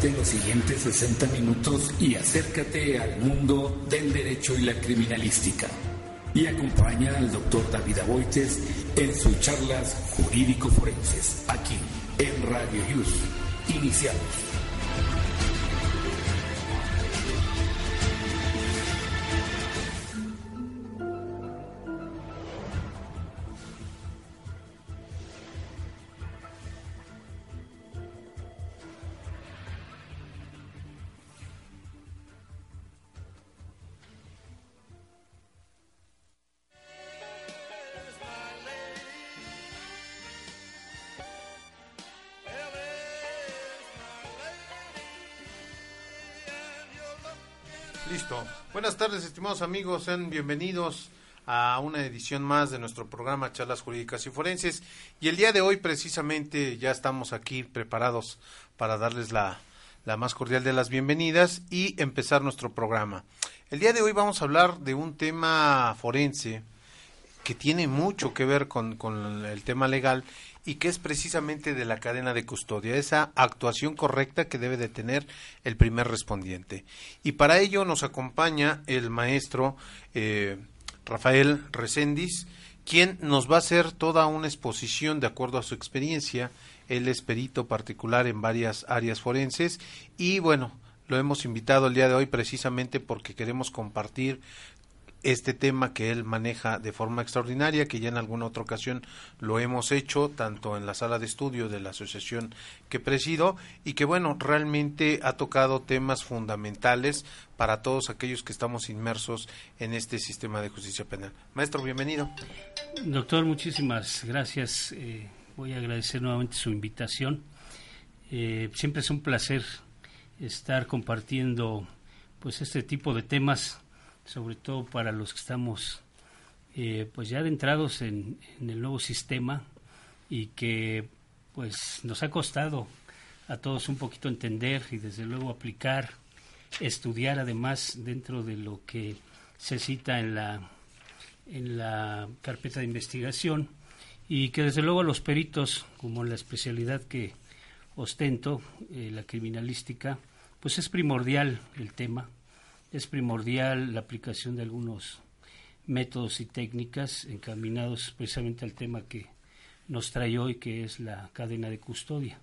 Quédate los siguientes 60 minutos y acércate al mundo del derecho y la criminalística. Y acompaña al doctor David Aboites en sus charlas jurídico-forenses, aquí en Radio Yus. Iniciamos. Tardes, estimados amigos. Sean bienvenidos a una edición más de nuestro programa Charlas Jurídicas y Forenses. Y el día de hoy, precisamente, ya estamos aquí preparados para darles la, la más cordial de las bienvenidas y empezar nuestro programa. El día de hoy vamos a hablar de un tema forense que tiene mucho que ver con, con el tema legal y que es precisamente de la cadena de custodia, esa actuación correcta que debe de tener el primer respondiente. Y para ello nos acompaña el maestro eh, Rafael Recendis, quien nos va a hacer toda una exposición de acuerdo a su experiencia. Él es perito particular en varias áreas forenses y bueno, lo hemos invitado el día de hoy precisamente porque queremos compartir este tema que él maneja de forma extraordinaria, que ya en alguna otra ocasión lo hemos hecho, tanto en la sala de estudio de la asociación que presido, y que bueno, realmente ha tocado temas fundamentales para todos aquellos que estamos inmersos en este sistema de justicia penal. Maestro, bienvenido. Doctor, muchísimas gracias. Eh, voy a agradecer nuevamente su invitación. Eh, siempre es un placer estar compartiendo pues este tipo de temas sobre todo para los que estamos eh, pues ya adentrados en, el nuevo sistema y que pues nos ha costado a todos un poquito entender y desde luego aplicar, estudiar además dentro de lo que se cita en la en la carpeta de investigación y que desde luego los peritos, como la especialidad que ostento, eh, la criminalística, pues es primordial el tema es primordial la aplicación de algunos métodos y técnicas encaminados precisamente al tema que nos trae hoy, que es la cadena de custodia.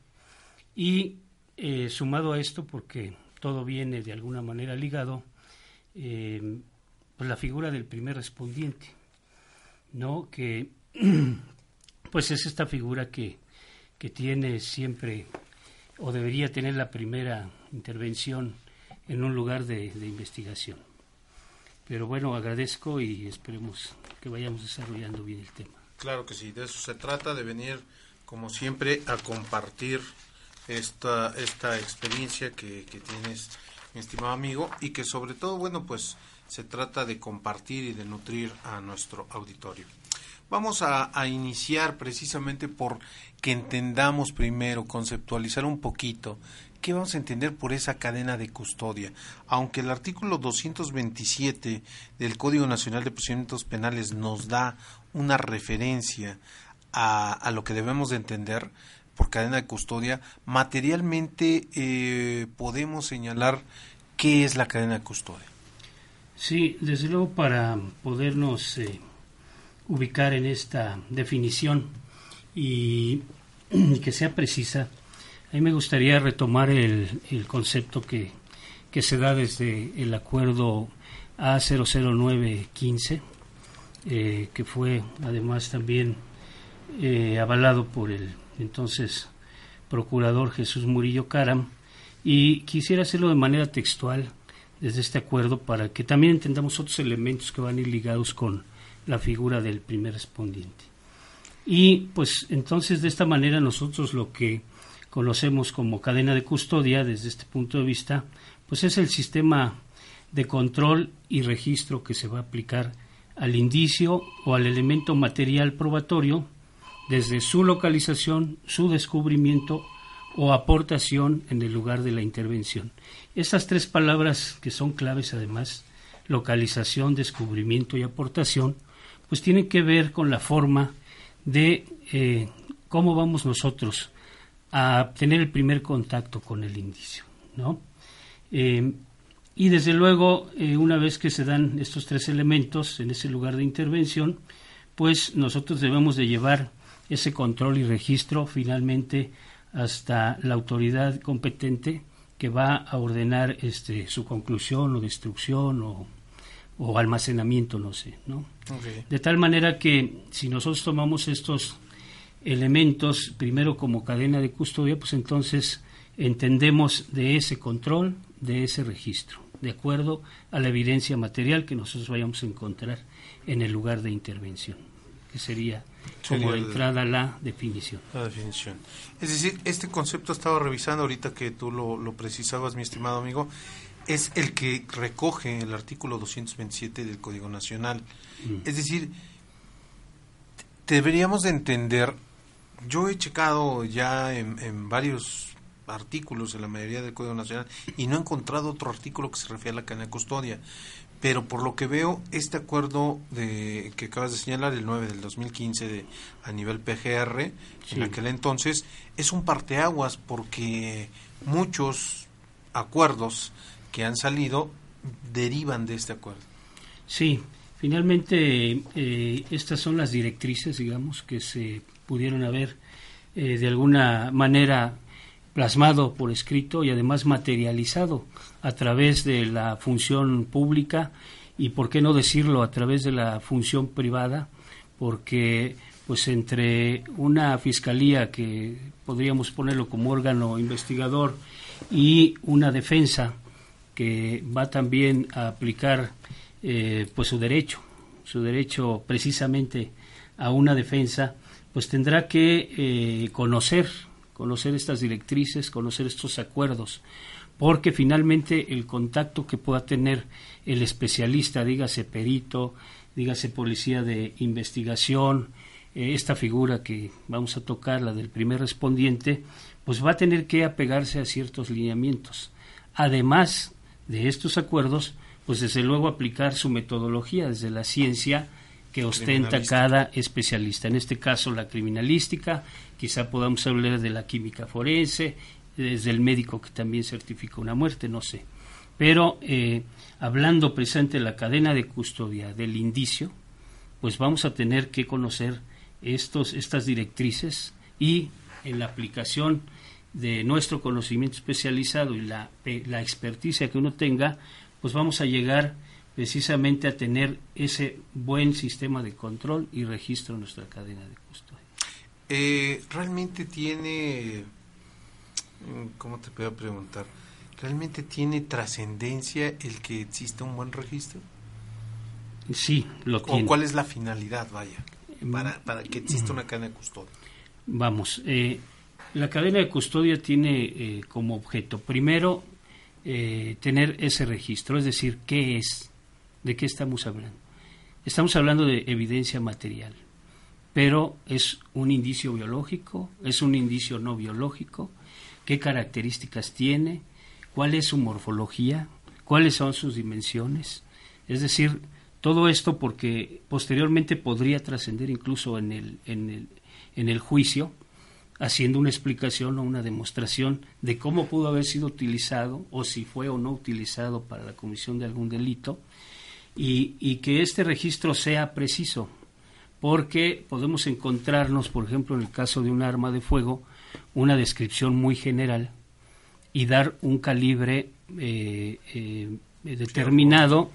Y eh, sumado a esto, porque todo viene de alguna manera ligado, eh, pues la figura del primer respondiente, ¿no? Que pues es esta figura que, que tiene siempre o debería tener la primera intervención en un lugar de, investigación. Pero bueno, agradezco y esperemos que vayamos desarrollando bien el tema. Claro que sí, de eso se trata, de venir, como siempre, a compartir esta, esta experiencia que, tienes, mi estimado amigo, y que sobre todo, bueno, pues se trata de compartir y de nutrir a nuestro auditorio. Vamos a, iniciar precisamente por que entendamos primero, conceptualizar un poquito ¿Qué vamos a entender por esa cadena de custodia? Aunque el artículo 227 del Código Nacional de Procedimientos Penales nos da una referencia a, lo que debemos de entender por cadena de custodia, materialmente eh, podemos señalar qué es la cadena de custodia. Sí, desde luego para podernos eh, ubicar en esta definición y que sea precisa, mí me gustaría retomar el, concepto que, se da desde el acuerdo A00915, eh, que fue además también eh, avalado por el entonces procurador Jesús Murillo Caram, y quisiera hacerlo de manera textual desde este acuerdo para que también entendamos otros elementos que van a ir ligados con la figura del primer respondiente. Y pues entonces de esta manera nosotros lo que conocemos como cadena de custodia desde este punto de vista, pues es el sistema de control y registro que se va a aplicar al indicio o al elemento material probatorio desde su localización, su descubrimiento o aportación en el lugar de la intervención. Estas tres palabras que son claves además, localización, descubrimiento y aportación, pues tienen que ver con la forma de eh, cómo vamos nosotros a tener el primer contacto con el indicio. ¿no? Eh, y desde luego, eh, una vez que se dan estos tres elementos en ese lugar de intervención, pues nosotros debemos de llevar ese control y registro finalmente hasta la autoridad competente que va a ordenar este, su conclusión o destrucción o, almacenamiento, no sé, ¿no? De tal manera que si nosotros tomamos estos elementos primero como cadena de custodia, pues entonces entendemos de ese control, de ese registro, de acuerdo a la evidencia material que nosotros vayamos a encontrar en el lugar de intervención, que sería como entrada la definición. La definición. Es decir, este concepto estaba revisando ahorita que tú lo, precisabas, mi estimado amigo, es el que recoge el artículo 227 del Código Nacional. Mm. Es decir, deberíamos de entender, yo he checado ya en, en varios artículos en la mayoría del Código Nacional y no he encontrado otro artículo que se refiere a la cadena de custodia. Pero por lo que veo, este acuerdo de, que acabas de señalar, el 9 del 2015 de, a nivel PGR, en aquel entonces, es un parteaguas porque muchos acuerdos que han salido derivan de este acuerdo. Sí, finalmente eh, estas son las directrices, digamos, que se pudieron haber eh, de alguna manera plasmado por escrito y además materializado a través de la función pública y por qué no decirlo a través de la función privada porque pues entre una fiscalía que podríamos ponerlo como órgano investigador y una defensa que va también a aplicar eh, pues su derecho su derecho precisamente a una defensa pues tendrá que eh, conocer conocer estas directrices, conocer estos acuerdos, porque finalmente el contacto que pueda tener el especialista, dígase perito, dígase policía de investigación, eh, esta figura que vamos a tocar, la del primer respondiente, pues va a tener que apegarse a ciertos lineamientos. Además de estos acuerdos, pues desde luego aplicar su metodología desde la ciencia que ostenta cada especialista. En este caso, la criminalística, quizá podamos hablar de la química forense, desde el médico que también certifica una muerte, no sé. Pero eh, hablando presente de la cadena de custodia del indicio, pues vamos a tener que conocer estos, estas directrices y en la aplicación de nuestro conocimiento especializado y la, la experticia que uno tenga, pues vamos a llegar precisamente a tener ese buen sistema de control y registro en nuestra cadena de custodia. Eh, realmente tiene, mm, ¿cómo te puedo preguntar? ¿Realmente tiene trascendencia el que exista un buen registro? Sí, lo tiene. ¿O cuál es la finalidad, vaya, para, para que exista una cadena de custodia? Vamos, eh, la cadena de custodia tiene eh, como objeto, primero, tener ese registro, es decir, qué es, de qué estamos hablando. Estamos hablando de evidencia material pero es un indicio biológico, es un indicio no biológico, qué características tiene, cuál es su morfología, cuáles son sus dimensiones. Es decir, todo esto porque posteriormente podría trascender incluso en el, en, el, en el juicio, haciendo una explicación o una demostración de cómo pudo haber sido utilizado o si fue o no utilizado para la comisión de algún delito y, y que este registro sea preciso, porque podemos encontrarnos, por ejemplo, en el caso de un arma de fuego, una descripción muy general y dar un calibre eh, eh, determinado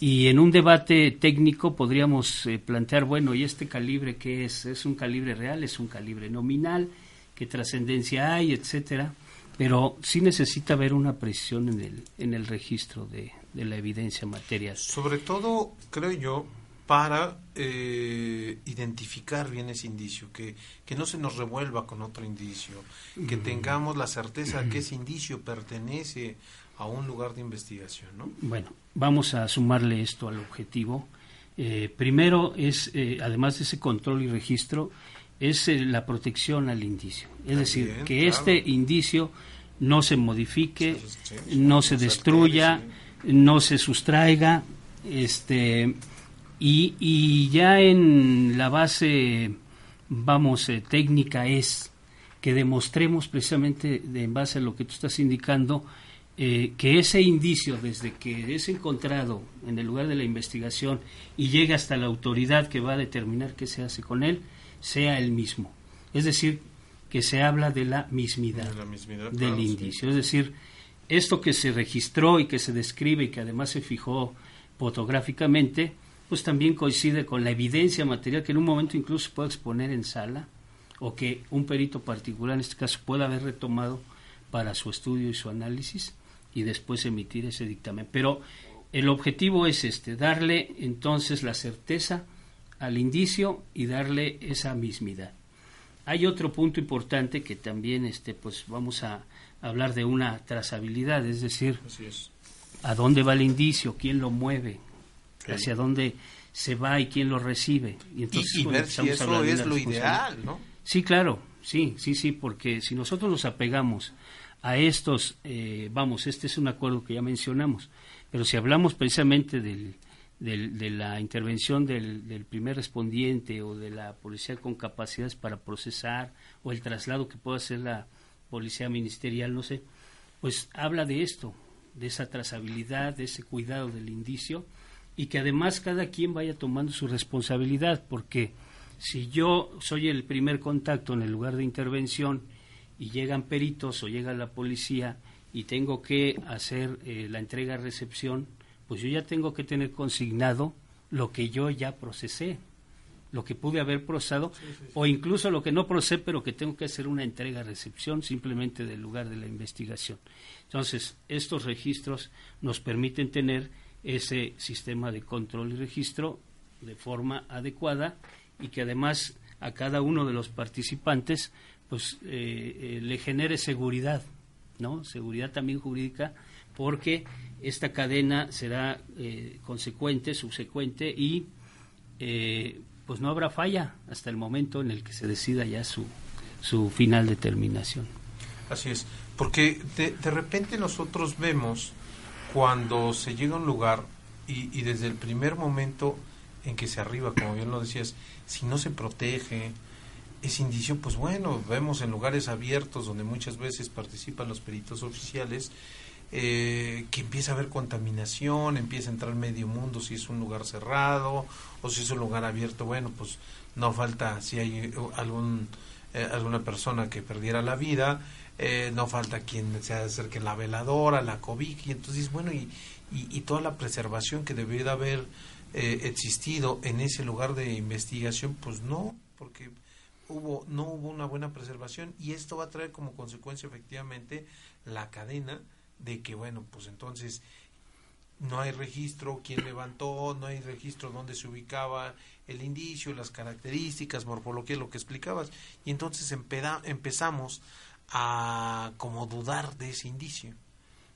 y en un debate técnico podríamos eh, plantear, bueno, ¿y este calibre qué es? ¿Es un calibre real? ¿Es un calibre nominal? ¿Qué trascendencia hay? Etcétera. Pero sí necesita haber una precisión en el, en el registro de, de la evidencia material. Sobre todo, creo yo, para eh, identificar bien ese indicio, que, que no se nos revuelva con otro indicio, que tengamos la certeza que ese indicio pertenece a un lugar de investigación. ¿no? Bueno, vamos a sumarle esto al objetivo. Eh, primero es, eh, además de ese control y registro, es la protección al indicio. Es decir, que este indicio no se modifique, no se destruya, no se sustraiga, este y, y ya en la base, vamos, eh, técnica es que demostremos precisamente, de, en base a lo que tú estás indicando, eh, que ese indicio, desde que es encontrado en el lugar de la investigación y llega hasta la autoridad que va a determinar qué se hace con él, sea el mismo. Es decir, que se habla de la mismidad, del indicio. Es decir, esto que se registró y que se describe y que además se fijó fotográficamente, pues también coincide con la evidencia material que en un momento incluso puede exponer en sala o que un perito particular en este caso pueda haber retomado para su estudio y su análisis y después emitir ese dictamen. Pero el objetivo es este, darle entonces la certeza al indicio y darle esa mismidad. Hay otro punto importante que también este, pues vamos a hablar de una trazabilidad, es decir, a dónde va el indicio, quién lo mueve, hacia dónde se va y quién lo recibe. Y, entonces, ver si eso es lo ideal, ¿no? Sí, claro, sí, sí, sí, porque si nosotros nos apegamos a estos, eh, vamos, este es un acuerdo que ya mencionamos, pero si hablamos precisamente del, de la intervención del, del, primer respondiente o de la policía con capacidades para procesar o el traslado que pueda hacer la policía ministerial, no sé, pues habla de esto, de esa trazabilidad, de ese cuidado del indicio y que además cada quien vaya tomando su responsabilidad, porque si yo soy el primer contacto en el lugar de intervención y llegan peritos o llega la policía y tengo que hacer eh, la entrega-recepción, pues yo ya tengo que tener consignado lo que yo ya procesé, lo que pude haber procesado, o incluso lo que no procesé, pero que tengo que hacer una entrega-recepción simplemente del lugar de la investigación. Entonces, estos registros nos permiten tener ese sistema de control y registro de forma adecuada y que además a cada uno de los participantes pues eh, eh, le genere seguridad, ¿no? Seguridad también jurídica porque esta cadena será eh, consecuente, subsecuente y pues no habrá falla hasta el momento en el que se decida ya su, su final determinación. Así es, porque de, de repente nosotros vemos cuando se llega a un lugar y, y, desde el primer momento en que se arriba, como bien lo decías, si no se protege ese indicio, pues bueno, vemos en lugares abiertos donde muchas veces participan los peritos oficiales, eh, que empieza a haber contaminación, empieza a entrar medio mundo si es un lugar cerrado o si es un lugar abierto, bueno, pues no falta si hay algún eh, alguna persona que perdiera la vida, eh, no falta quien se acerque la veladora, la cobija, y entonces, bueno, y, y, toda la preservación que debería de haber eh, existido en ese lugar de investigación, pues no, porque hubo no hubo una buena preservación y esto va a traer como consecuencia efectivamente la cadena de que bueno pues entonces no hay registro quién levantó no hay registro dónde se ubicaba el indicio las características morfología lo que explicabas y entonces empezamos a como dudar de ese indicio.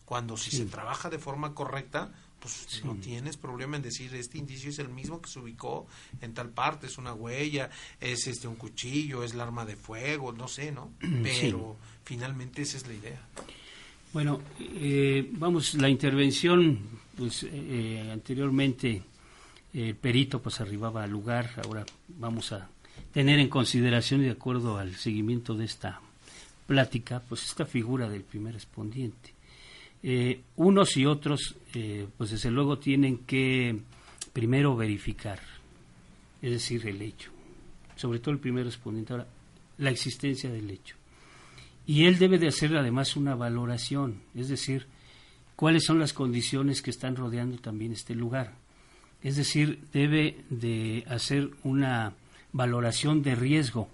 Cuando si se trabaja de forma correcta, pues no tienes problema en decir este indicio es el mismo que se ubicó en tal parte, es una huella, es este un cuchillo, es el arma de fuego, no sé, ¿no? Pero finalmente esa es la idea. Bueno, eh, vamos, la intervención, pues eh, anteriormente el perito pues arribaba al lugar, ahora vamos a tener en consideración y de acuerdo al seguimiento de esta plática, pues esta figura del primer respondiente. Eh, unos y otros, eh, pues desde luego tienen que primero verificar, es decir, el hecho, sobre todo el primer respondiente, ahora, la existencia del hecho. Y él debe de hacer además una valoración, es decir, cuáles son las condiciones que están rodeando también este lugar. Es decir, debe de hacer una valoración de riesgo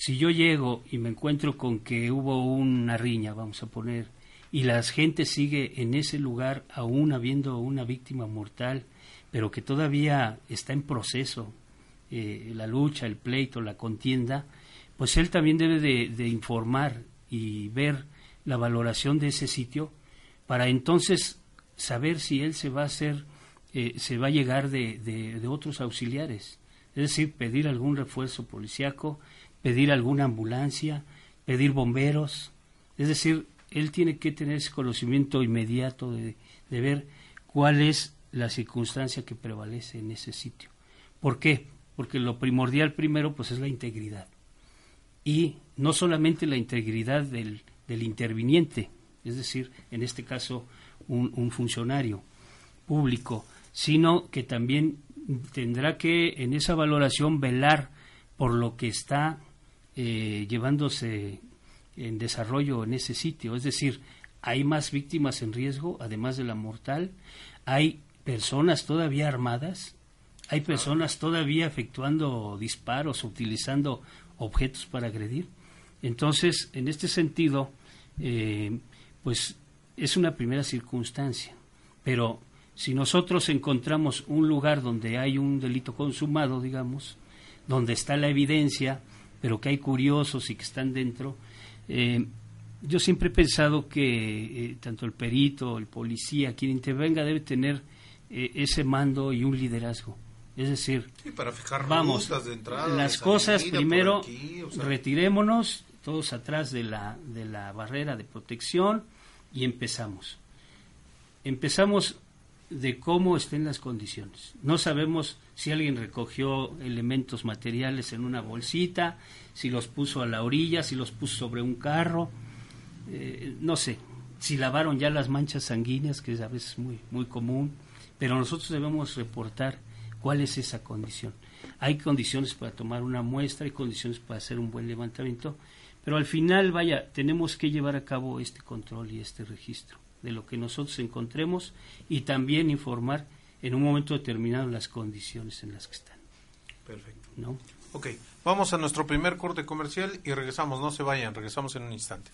si yo llego y me encuentro con que hubo una riña, vamos a poner, y la gente sigue en ese lugar aún habiendo una víctima mortal, pero que todavía está en proceso eh, la lucha, el pleito, la contienda, pues él también debe de, informar y ver la valoración de ese sitio para entonces saber si él se va a hacer, eh, se va a llegar de, de, otros auxiliares, es decir, pedir algún refuerzo policiaco, pedir alguna ambulancia, pedir bomberos. Es decir, él tiene que tener ese conocimiento inmediato de, ver cuál es la circunstancia que prevalece en ese sitio. ¿Por qué? Porque lo primordial primero pues es la integridad. Y no solamente la integridad del, del interviniente, es decir, en este caso un, funcionario público, sino que también tendrá que en esa valoración velar por lo que está eh, llevándose en desarrollo en ese sitio. Es decir, hay más víctimas en riesgo, además de la mortal, hay personas todavía armadas, hay personas todavía efectuando disparos, utilizando objetos para agredir. Entonces, en este sentido, eh, pues es una primera circunstancia. Pero si nosotros encontramos un lugar donde hay un delito consumado, digamos, donde está la evidencia, pero que hay curiosos y que están dentro, eh, yo siempre he pensado que eh, tanto el perito, el policía, quien intervenga debe tener ese mando y un liderazgo. Es decir, para fijar vamos, de entrada, las cosas primero, retirémonos todos atrás de la, de la barrera de protección y empezamos. Empezamos de cómo estén las condiciones. No sabemos si alguien recogió elementos materiales en una bolsita, si los puso a la orilla, si los puso sobre un carro, eh, no sé, si lavaron ya las manchas sanguíneas, que es a veces muy, muy común, pero nosotros debemos reportar ¿Cuál es esa condición? Hay condiciones para tomar una muestra, hay condiciones para hacer un buen levantamiento, pero al final, vaya, tenemos que llevar a cabo este control y este registro de lo que nosotros encontremos y también informar en un momento determinado las condiciones en las que están. Perfecto. ¿No? Ok, vamos a nuestro primer corte comercial y regresamos, no se vayan, regresamos en un instante.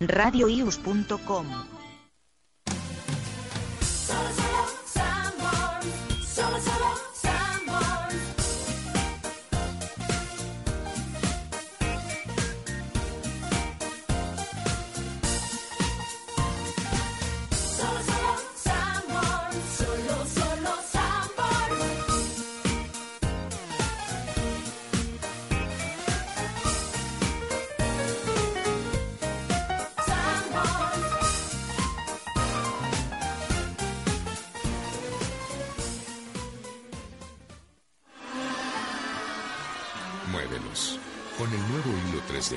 radioius.com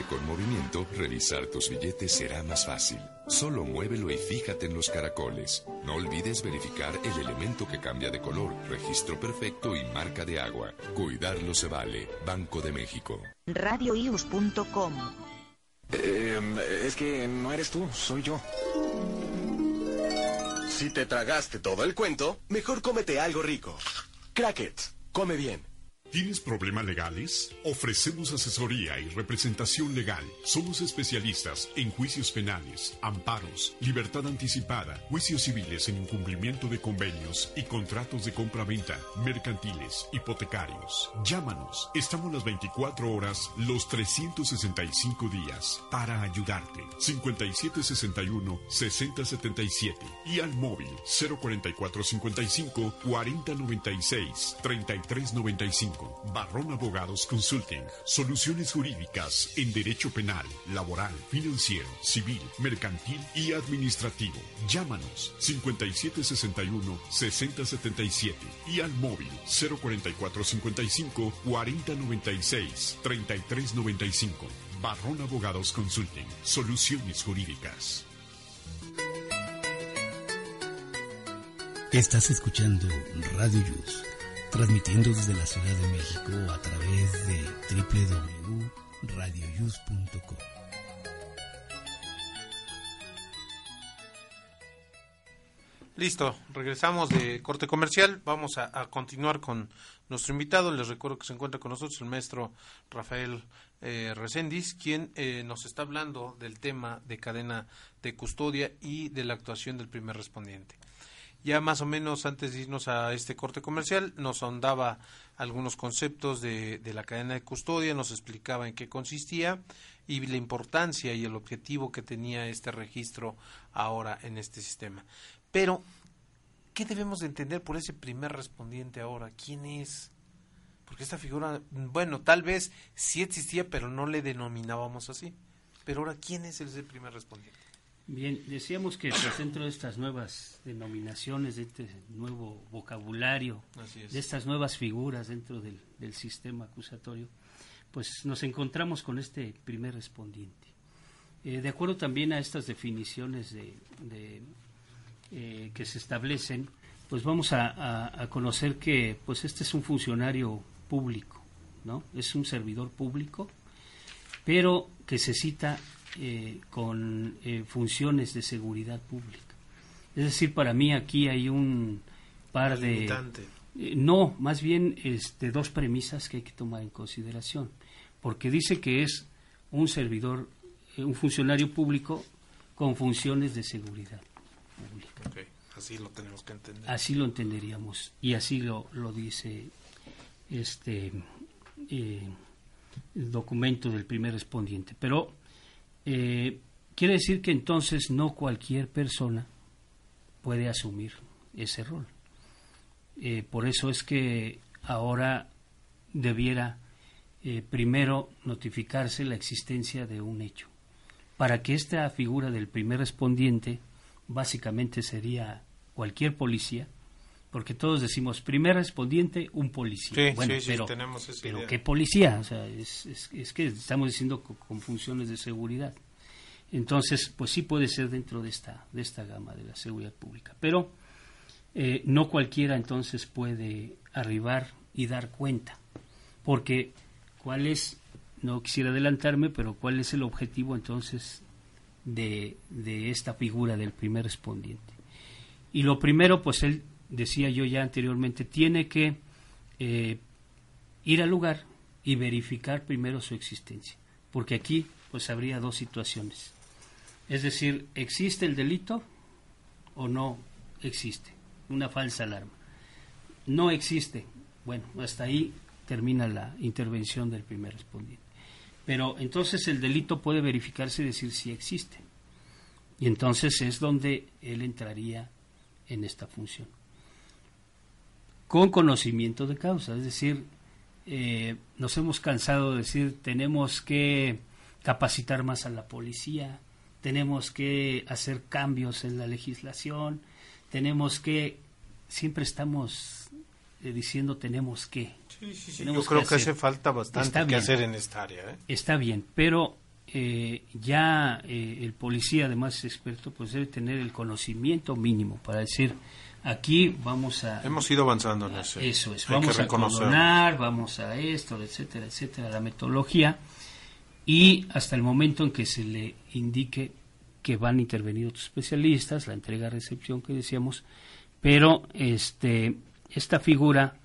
con movimiento, revisar tus billetes será más fácil. Solo muévelo y fíjate en los caracoles. No olvides verificar el elemento que cambia de color, registro perfecto y marca de agua. Cuidarlo se vale. Banco de México. Radioius.com eh, es que no eres tú, soy yo. Si te tragaste todo el cuento, mejor cómete algo rico. Crackets, come bien. ¿Tienes problemas legales? Ofrecemos asesoría y representación legal. Somos especialistas en juicios penales, amparos, libertad anticipada, juicios civiles en incumplimiento de convenios y contratos de compra-venta, mercantiles, hipotecarios. Llámanos. Estamos las 24 horas, los 365 días para ayudarte. 5761-6077 y al móvil 04455 4096 3395. Barrón Abogados Consulting. Soluciones jurídicas en derecho penal, laboral, financiero, civil, mercantil y administrativo. Llámanos 5761-6077 y al móvil 04455 4096 3395. Barrón Abogados Consulting. Soluciones jurídicas. Estás escuchando Radio Yus transmitiendo desde la Ciudad de México a través de www.radioyus.com. Listo, regresamos de corte comercial. Vamos a, continuar con nuestro invitado. Les recuerdo que se encuentra con nosotros el maestro Rafael eh, Recendis, quien eh, nos está hablando del tema de cadena de custodia y de la actuación del primer respondiente. Ya más o menos antes de irnos a este corte comercial nos ahondaba algunos conceptos de, la cadena de custodia, nos explicaba en qué consistía y la importancia y el objetivo que tenía este registro ahora en este sistema. Pero, ¿qué debemos de entender por ese primer respondiente ahora? ¿Quién es? Porque esta figura, bueno, tal vez sí existía, pero no le denominábamos así. Pero ahora, ¿quién es ese primer respondiente? Bien, decíamos que pues, dentro de estas nuevas denominaciones, de este nuevo vocabulario, de estas nuevas figuras dentro del, sistema acusatorio, pues nos encontramos con este primer respondiente. Eh, de acuerdo también a estas definiciones de, eh, que se establecen, pues vamos a, conocer que pues este es un funcionario público, ¿no? Es un servidor público, pero que se cita eh, con eh, funciones de seguridad pública. Es decir, para mí aquí hay un par de... Eh, no, más bien este, dos premisas que hay que tomar en consideración. Porque dice que es un servidor, un funcionario público con funciones de seguridad pública. Así lo tenemos que entender. Así lo entenderíamos. Y así lo, lo dice este el documento del primer respondiente. Pero eh, quiere decir que entonces no cualquier persona puede asumir ese rol. Eh, por eso es que ahora debiera eh, primero notificarse la existencia de un hecho. Para que esta figura del primer respondiente básicamente sería cualquier policía, porque todos decimos primer respondiente, un policía. bueno, pero, pero ¿qué policía? O sea, es, es, que estamos diciendo con, funciones de seguridad. Entonces, pues sí puede ser dentro de esta, de esta gama de la seguridad pública. Pero eh, no cualquiera entonces puede arribar y dar cuenta. Porque, ¿cuál es? No quisiera adelantarme, pero ¿cuál es el objetivo entonces de, de esta figura del primer respondiente? Y lo primero, pues él decía yo ya anteriormente, tiene que eh, ir al lugar y verificar primero su existencia, porque aquí pues habría dos situaciones. Es decir, ¿existe el delito o no existe? Una falsa alarma. No existe. Bueno, hasta ahí termina la intervención del primer respondiente. Pero entonces el delito puede verificarse y decir si existe. Y entonces es donde él entraría en esta función con conocimiento de causa. Es decir, eh, nos hemos cansado de decir tenemos que capacitar más a la policía, tenemos que hacer cambios en la legislación, tenemos que, siempre estamos eh, diciendo tenemos que. Sí, sí, sí. Yo creo que, hace falta bastante que hacer en esta área. ¿eh? Está bien, pero ya el policía, además es experto, pues debe tener el conocimiento mínimo para decir Aquí vamos a... Hemos ido avanzando en eso. Eso es, vamos a condonar, vamos a esto, etcétera, etcétera, la metodología, y hasta el momento en que se le indique que van a intervenir otros especialistas, la entrega-recepción que decíamos, pero este esta figura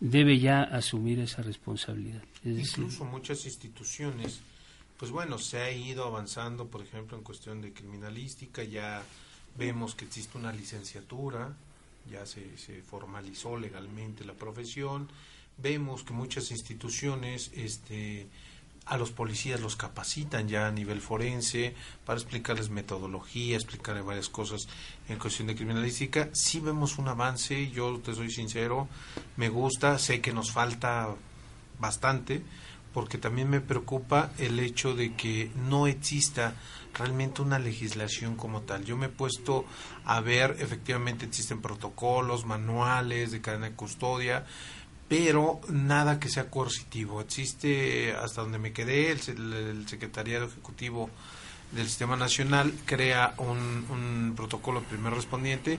debe ya asumir esa responsabilidad. Incluso muchas instituciones, pues bueno, se ha ido avanzando, por ejemplo, en cuestión de criminalística, ya vemos que existe una licenciatura, ya se, se formalizó legalmente la profesión. Vemos que muchas instituciones este, a los policías los capacitan ya a nivel forense para explicarles metodología, explicarles varias cosas en cuestión de criminalística. Sí vemos un avance, yo te soy sincero, me gusta, sé que nos falta bastante, porque también me preocupa el hecho de que no exista realmente una legislación como tal. Yo me he puesto a ver, efectivamente existen protocolos, manuales de cadena de custodia, pero nada que sea coercitivo. Existe, hasta donde me quedé, el, Secretariado Ejecutivo del Sistema Nacional crea un, protocolo primer respondiente,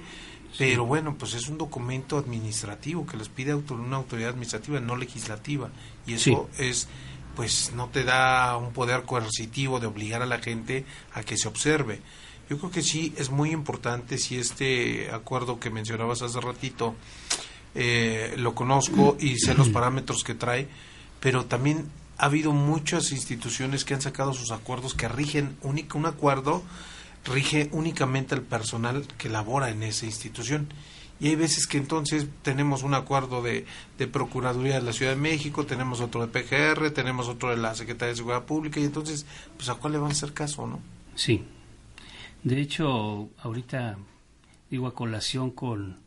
pero bueno, pues es un documento administrativo que les pide una autoridad administrativa, no legislativa, y eso es pues no te da un poder coercitivo de obligar a la gente a que se observe. Yo creo que sí es muy importante si este acuerdo que mencionabas hace ratito eh, lo conozco y sé los parámetros que trae, pero también ha habido muchas instituciones que han sacado sus acuerdos que rigen único un acuerdo rige únicamente al personal que labora en esa institución y hay veces que entonces tenemos un acuerdo de, de, Procuraduría de la Ciudad de México, tenemos otro de PGR, tenemos otro de la Secretaría de Seguridad Pública y entonces, pues a cuál le van a hacer caso, ¿no? Sí. De hecho, ahorita digo a colación con,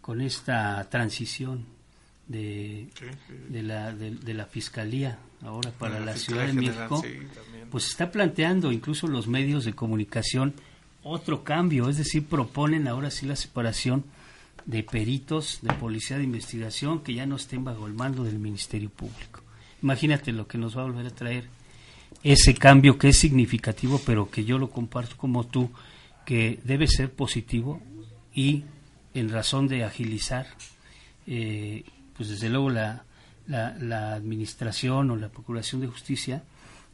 con esta transición de, de, la, de, la Fiscalía ahora para la, Ciudad de México, pues está planteando incluso los medios de comunicación otro cambio, es decir, proponen ahora sí la separación de peritos de policía de investigación que ya no estén bajo el mando del Ministerio Público. Imagínate lo que nos va a volver a traer ese cambio que es significativo, pero que yo lo comparto como tú, que debe ser positivo y en razón de agilizar, eh, pues desde luego la, la, administración o la Procuración de Justicia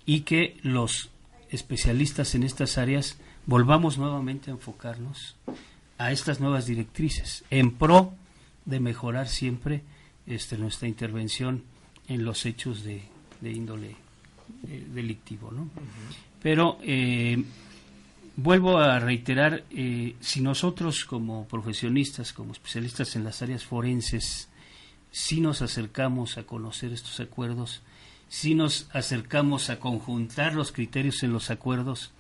y que los especialistas en estas áreas volvamos nuevamente a enfocarnos a estas nuevas directrices en pro de mejorar siempre este, nuestra intervención en los hechos de, índole eh, delictivo. ¿no? Pero eh, vuelvo a reiterar, eh, si nosotros como profesionistas, como especialistas en las áreas forenses, si nos acercamos a conocer estos acuerdos, si nos acercamos a conjuntar los criterios en los acuerdos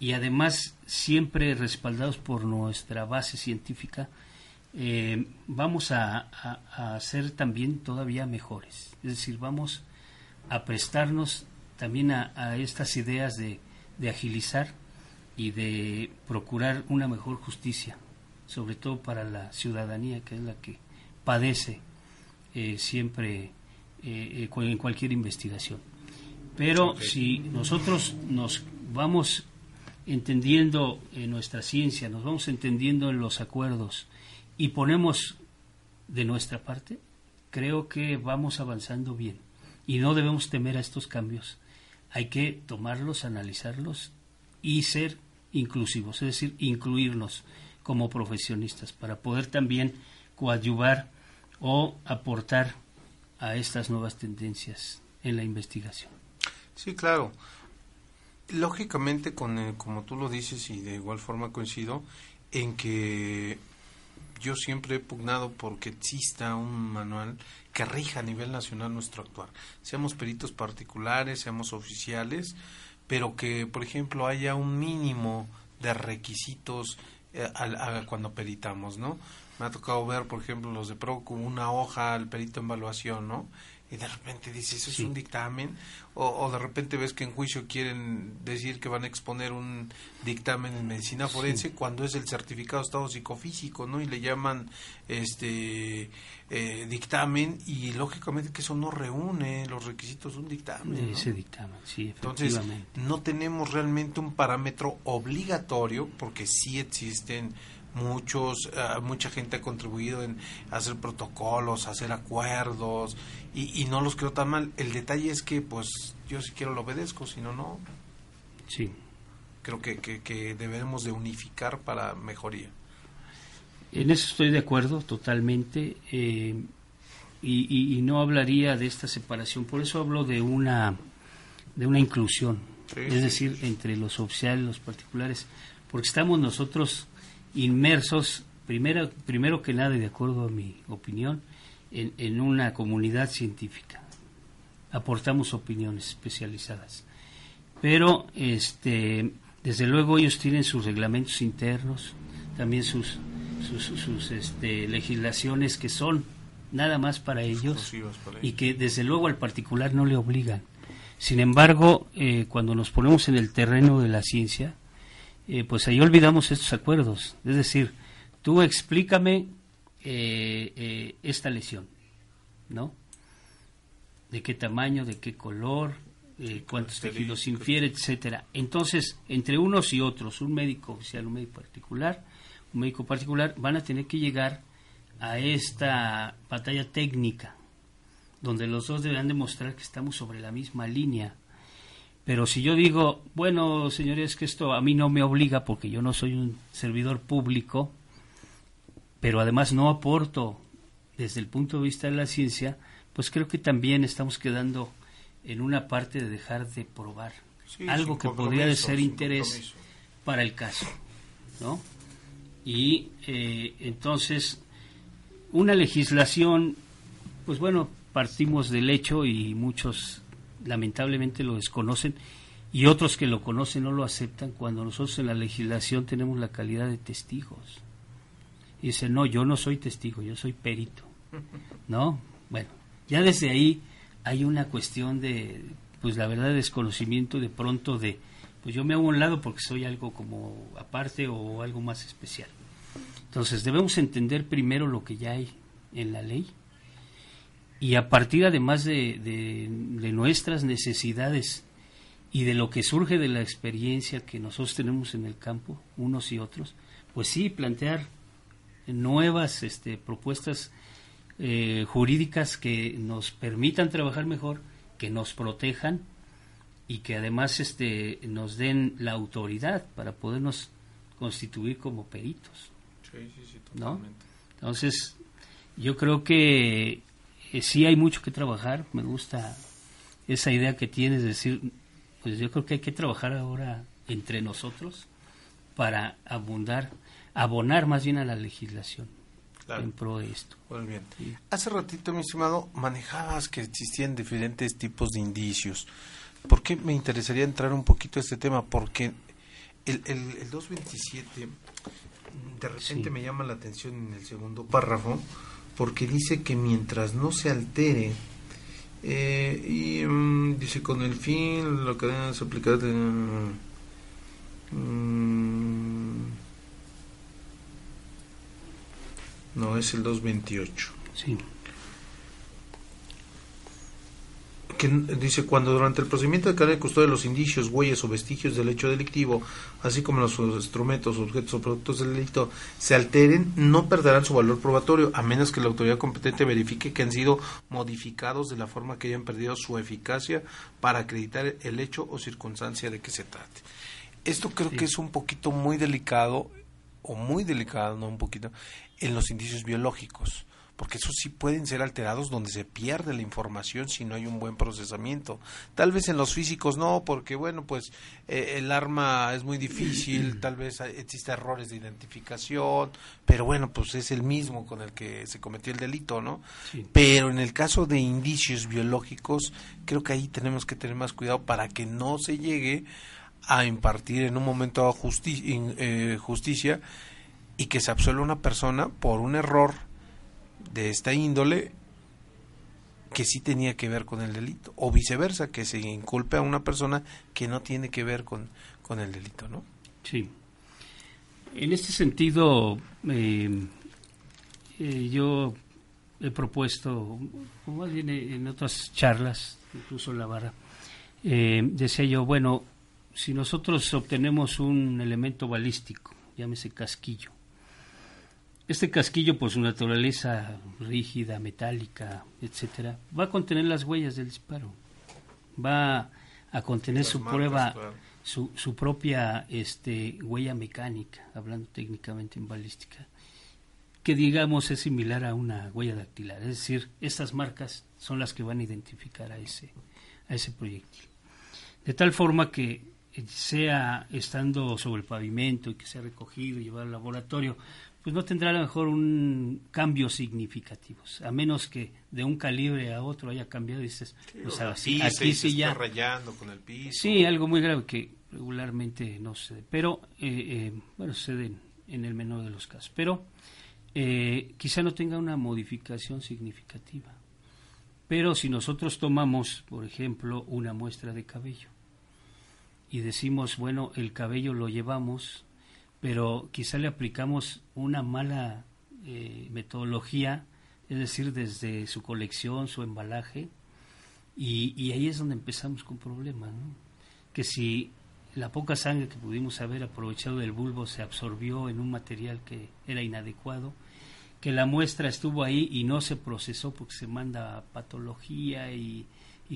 y además siempre respaldados por nuestra base científica, eh, vamos a, ser también todavía mejores. Es decir, vamos a prestarnos también a, estas ideas de, agilizar y de procurar una mejor justicia, sobre todo para la ciudadanía, que es la que padece eh, siempre eh, en cualquier investigación. Pero si nosotros nos vamos entendiendo en nuestra ciencia, nos vamos entendiendo en los acuerdos, y ponemos de nuestra parte, creo que vamos avanzando bien y no debemos temer a estos cambios. Hay que tomarlos, analizarlos y ser inclusivos, es decir, incluirnos como profesionistas para poder también coadyuvar o aportar a estas nuevas tendencias en la investigación. Sí, claro. Lógicamente, con, como tú lo dices y de igual forma coincido, en que yo siempre he pugnado porque exista un manual que rija a nivel nacional nuestro actuar. Seamos peritos particulares, seamos oficiales, pero que, por ejemplo, haya un mínimo de requisitos eh, cuando peritamos, ¿no? Me ha tocado ver, por ejemplo, los de PRO con una hoja al perito en evaluación, ¿no? y de repente dices, eso es un dictamen, o, de repente ves que en juicio quieren decir que van a exponer un dictamen en medicina forense cuando es el certificado de estado psicofísico, ¿no? Y le llaman este eh, dictamen y lógicamente que eso no reúne los requisitos de un dictamen. Ese dictamen, sí, Entonces, no tenemos realmente un parámetro obligatorio, porque sí existen muchos uh, mucha gente ha contribuido en hacer protocolos hacer acuerdos y, y, no los creo tan mal. El detalle es que pues yo si quiero lo obedezco si no no. Sí. Creo que, que, debemos de unificar para mejoría. En eso estoy de acuerdo totalmente eh, y, y, no hablaría de esta separación. Por eso hablo de una de una inclusión es decir entre los oficiales y los particulares porque estamos nosotros inmersos, primero, primero que nada, y de acuerdo a mi opinión, en, en una comunidad científica. Aportamos opiniones especializadas. Pero, este, desde luego, ellos tienen sus reglamentos internos, también sus, sus, este, legislaciones que son nada más para ellos, y que desde luego al particular no le obligan. Sin embargo, eh, cuando nos ponemos en el terreno de la ciencia, eh, pues ahí olvidamos estos acuerdos. Es decir, tú explícame eh, eh, esta lesión, ¿no? ¿De qué tamaño, de qué color, cuántos tejidos infiere, etcétera? Entonces, entre unos y otros, un médico oficial, un médico particular, un médico particular, van a tener que llegar a esta batalla técnica, donde los dos deberán demostrar que estamos sobre la misma línea pero si yo digo, bueno, señores, que esto a mí no me obliga porque yo no soy un servidor público, pero además no aporto desde el punto de vista de la ciencia, pues creo que también estamos quedando en una parte de dejar de probar algo que podría de ser interés para el caso, ¿no? Y eh, entonces, una legislación, pues bueno, partimos del hecho y muchos lamentablemente lo desconocen y otros que lo conocen no lo aceptan cuando nosotros en la legislación tenemos la calidad de testigos. Y dicen, no, yo no soy testigo, yo soy perito. ¿No? Bueno, ya desde ahí hay una cuestión de, pues la verdad, desconocimiento de pronto de pues yo me hago a un lado porque soy algo como aparte o algo más especial. Entonces debemos entender primero lo que ya hay en la ley y a partir además de, de, nuestras necesidades y de lo que surge de la experiencia que nosotros tenemos en el campo, unos y otros, pues sí, plantear nuevas este, propuestas eh, jurídicas que nos permitan trabajar mejor, que nos protejan y que además este, nos den la autoridad para podernos constituir como peritos. ¿no? Entonces, yo creo que eh, sí hay mucho que trabajar. Me gusta esa idea que tienes de decir, pues yo creo que hay que trabajar ahora entre nosotros para abundar, abonar más bien a la legislación en pro de esto. Muy bien. Hace ratito, mi estimado, manejabas que existían diferentes tipos de indicios. ¿Por qué me interesaría entrar un poquito a este tema? Porque el, el, 227 de repente me llama la atención en el segundo párrafo porque dice que mientras no se altere eh, y mm, dice con el fin lo que deben aplicar de, mm, no es el 228 sí que dice cuando durante el procedimiento de cadena de custodia los indicios, huellas o vestigios del hecho delictivo, así como los instrumentos, objetos o productos del delito se alteren, no perderán su valor probatorio, a menos que la autoridad competente verifique que han sido modificados de la forma que hayan perdido su eficacia para acreditar el hecho o circunstancia de que se trate. Esto creo que es un poquito muy delicado, o muy delicado, no un poquito, en los indicios biológicos porque esos sí pueden ser alterados donde se pierde la información si no hay un buen procesamiento. Tal vez en los físicos no, porque bueno, pues eh, el arma es muy difícil, tal vez existe errores de identificación, pero bueno, pues es el mismo con el que se cometió el delito, ¿no? Pero en el caso de indicios biológicos, creo que ahí tenemos que tener más cuidado para que no se llegue a impartir en un momento eh, justicia y que se absuelva una persona por un error de esta índole que sí tenía que ver con el delito, o viceversa, que se inculpe a una persona que no tiene que ver con, con el delito, ¿no? Sí. En este sentido, eh, eh, yo he propuesto, o más bien en otras charlas, incluso en la vara, eh, decía yo, bueno, si nosotros obtenemos un elemento balístico, llámese casquillo, este casquillo, por su naturaleza rígida, metálica, etcétera, va a contener las huellas del disparo. Va a contener su prueba, su, su, propia este, huella mecánica, hablando técnicamente en balística, que digamos es similar a una huella dactilar. Es decir, estas marcas son las que van a identificar a ese, a ese proyectil. De tal forma que sea estando sobre el pavimento y que sea recogido y llevado al laboratorio, pues no tendrá a lo mejor un cambio significativo, a menos que de un calibre a otro haya cambiado y dices, pues así, aquí sí ya rayando con el piso. Sí, algo muy grave que regularmente no sucede, pero eh, eh, bueno, sucede en, el menor de los casos, pero eh, quizá no tenga una modificación significativa. Pero si nosotros tomamos, por ejemplo, una muestra de cabello y decimos, bueno, el cabello lo llevamos pero quizá le aplicamos una mala eh, metodología, es decir, desde su colección, su embalaje, y, ahí es donde empezamos con problemas, ¿no? que si la poca sangre que pudimos haber aprovechado del bulbo se absorbió en un material que era inadecuado, que la muestra estuvo ahí y no se procesó porque se manda patología y,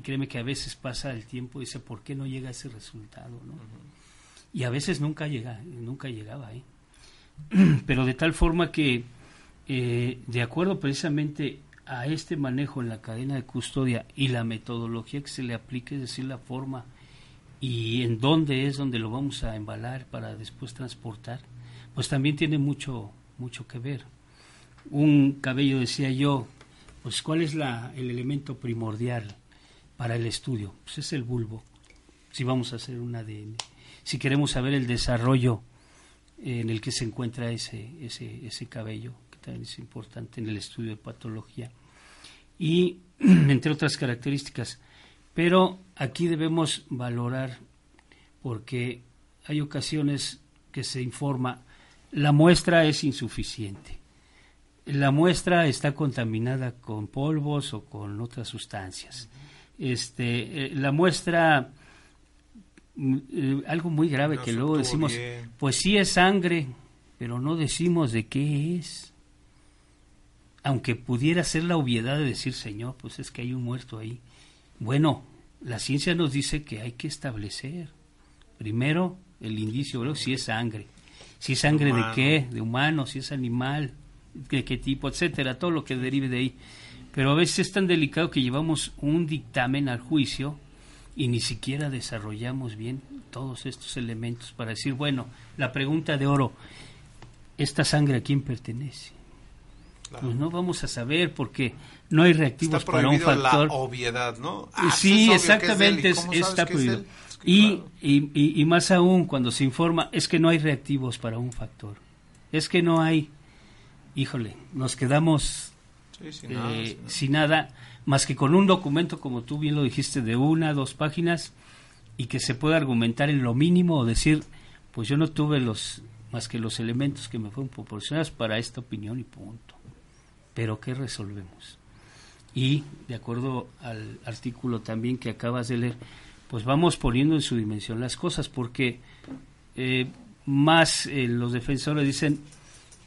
créeme que a veces pasa el tiempo y dice, ¿por qué no llega ese resultado? ¿no? Y a veces nunca llega, nunca llegaba ahí. Pero de tal forma que, eh, de acuerdo precisamente a este manejo en la cadena de custodia y la metodología que se le aplique, es decir, la forma y en dónde es donde lo vamos a embalar para después transportar, pues también tiene mucho, mucho que ver. Un cabello, decía yo, pues ¿cuál es la, el elemento primordial para el estudio? Pues es el bulbo, si vamos a hacer un ADN si queremos saber el desarrollo en el que se encuentra ese, ese, cabello, que también es importante en el estudio de patología, y entre otras características. Pero aquí debemos valorar porque hay ocasiones que se informa la muestra es insuficiente. La muestra está contaminada con polvos o con otras sustancias. Este, eh, la muestra eh, algo muy grave que luego decimos, pues sí es sangre, pero no decimos de qué es. Aunque pudiera ser la obviedad de decir, Señor, pues es que hay un muerto ahí. Bueno, la ciencia nos dice que hay que establecer primero el indicio, si es sangre. Si es sangre de qué, de humano, si es animal, de qué tipo, etcétera, todo lo que derive de ahí. Pero a veces es tan delicado que llevamos un dictamen al juicio y ni siquiera desarrollamos bien todos estos elementos para decir, bueno, la pregunta de oro, ¿esta sangre a quién pertenece? Pues no vamos a saber porque no hay reactivos para un factor. la obviedad, ¿no? Ah, sí, exactamente, está prohibido. y, y, y, más aún cuando se informa es que no hay reactivos para un factor. Es que no hay, híjole, nos quedamos eh, sin, nada, más que con un documento, como tú bien lo dijiste, de una, dos páginas y que se pueda argumentar en lo mínimo o decir, pues yo no tuve los más que los elementos que me fueron proporcionados para esta opinión y punto pero ¿qué resolvemos? Y de acuerdo al artículo también que acabas de leer, pues vamos poniendo en su dimensión las cosas, porque eh, más eh, los defensores dicen,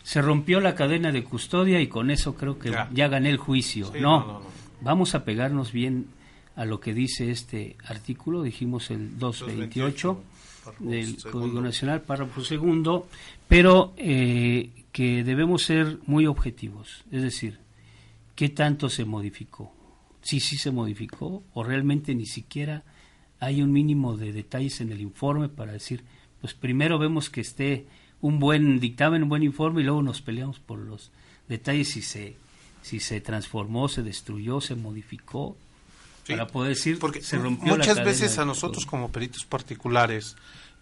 se rompió la cadena de custodia y con eso creo que ya, gané el juicio. no, vamos a pegarnos bien a lo que dice este artículo, dijimos el 228 del Código Nacional, párrafo segundo, pero eh, que debemos ser muy objetivos, es decir, ¿qué tanto se modificó? Si sí, sí se modificó o realmente ni siquiera hay un mínimo de detalles en el informe para decir, pues primero vemos que esté un buen dictamen, un buen informe y luego nos peleamos por los detalles si se si se transformó, se destruyó, se modificó para poder decir porque se rompió muchas veces a nosotros como peritos particulares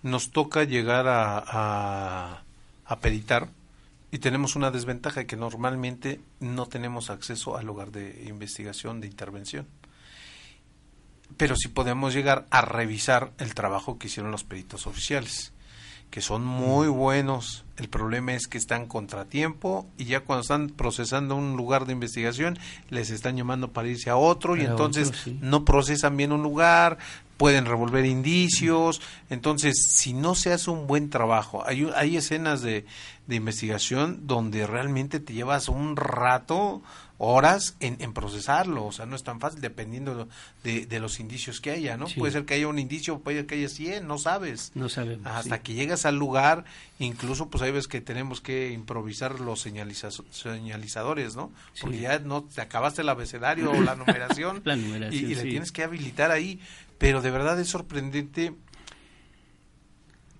nos toca llegar a, a, a peritar y tenemos una desventaja que normalmente no tenemos acceso al lugar de investigación, de intervención. Pero sí podemos llegar a revisar el trabajo que hicieron los peritos oficiales, que son muy buenos. El problema es que están contratiempo y ya cuando están procesando un lugar de investigación les están llamando para irse a otro y entonces no procesan bien un lugar, pueden revolver indicios. Entonces, si no se hace un buen trabajo, hay, hay escenas de, de investigación donde realmente te llevas un rato, horas en, en, procesarlo, o sea, no es tan fácil dependiendo de, de los indicios que haya, ¿no? Puede ser que haya un indicio, puede ser que haya 100, no sabes. No sabemos. Hasta que llegas al lugar, incluso pues hay veces que tenemos que improvisar los señalizadores, ¿no? Porque ya no te acabaste el abecedario o la numeración, y, y le tienes que habilitar ahí, pero de verdad es sorprendente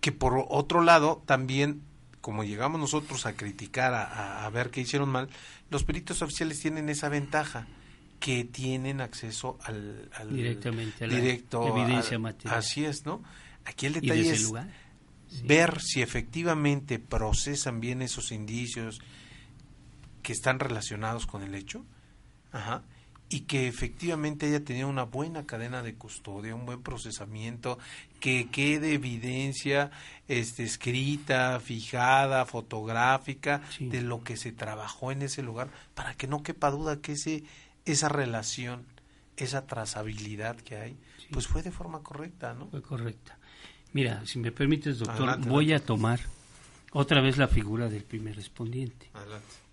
que por otro lado también como llegamos nosotros a criticar, a, ver qué hicieron mal, los peritos oficiales tienen esa ventaja que tienen acceso al, directamente a la evidencia material. Así es, ¿no? Aquí el detalle es ver si efectivamente procesan bien esos indicios que están relacionados con el hecho. Ajá y que efectivamente haya tenido una buena cadena de custodia, un buen procesamiento, que quede evidencia este, escrita, fijada, fotográfica de lo que se trabajó en ese lugar, para que no quepa duda que ese, esa relación, esa trazabilidad que hay, pues fue de forma correcta, ¿no? Fue correcta. Mira, si me permites, doctor, voy a tomar otra vez la figura del primer respondiente.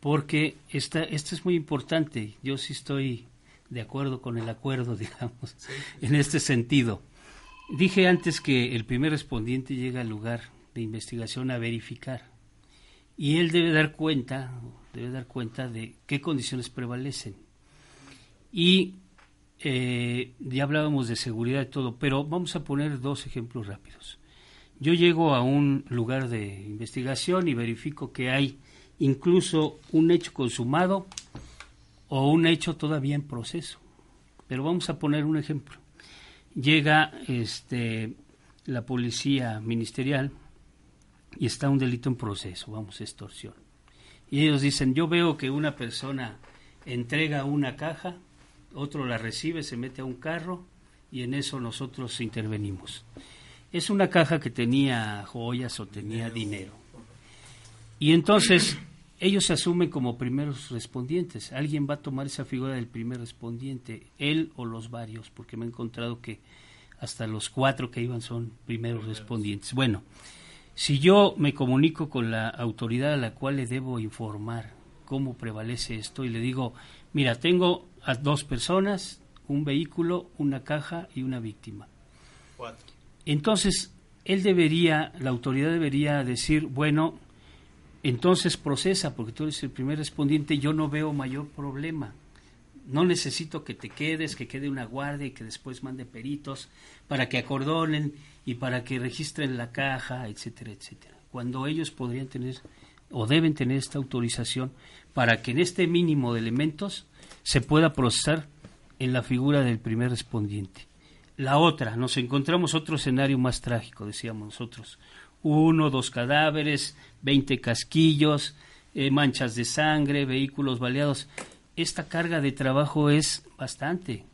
Porque esta, esta es muy importante. Yo sí estoy de acuerdo con el acuerdo, digamos, en este sentido. Dije antes que el primer respondiente llega al lugar de investigación a verificar y él debe dar cuenta, debe dar cuenta de qué condiciones prevalecen. Y eh, ya hablábamos de seguridad y todo, pero vamos a poner dos ejemplos rápidos. Yo llego a un lugar de investigación y verifico que hay incluso un hecho consumado o un hecho todavía en proceso. Pero vamos a poner un ejemplo. Llega este, la policía ministerial y está un delito en proceso, vamos, extorsión. Y ellos dicen, yo veo que una persona entrega una caja, otro la recibe, se mete a un carro y en eso nosotros intervenimos. es una caja que tenía joyas o tenía dinero. Y entonces ellos se asumen como primeros respondientes. Alguien va a tomar esa figura del primer respondiente, él o los varios, porque me he encontrado que hasta los cuatro que iban son primeros respondientes. Bueno, si yo me comunico con la autoridad a la cual le debo informar cómo prevalece esto y le digo, mira, tengo a dos personas, un vehículo, una caja y una víctima. Entonces, él debería, la autoridad debería decir, bueno, entonces procesa, porque tú eres el primer respondiente, yo no veo mayor problema. No necesito que te quedes, que quede una guardia y que después mande peritos para que acordonen y para que registren la caja, etcétera, etcétera. Cuando ellos podrían tener o deben tener esta autorización para que en este mínimo de elementos se pueda procesar en la figura del primer respondiente. La otra, nos encontramos otro escenario más trágico, decíamos nosotros. Uno, dos cadáveres, veinte casquillos, eh, manchas de sangre, vehículos baleados. Esta carga de trabajo es bastante.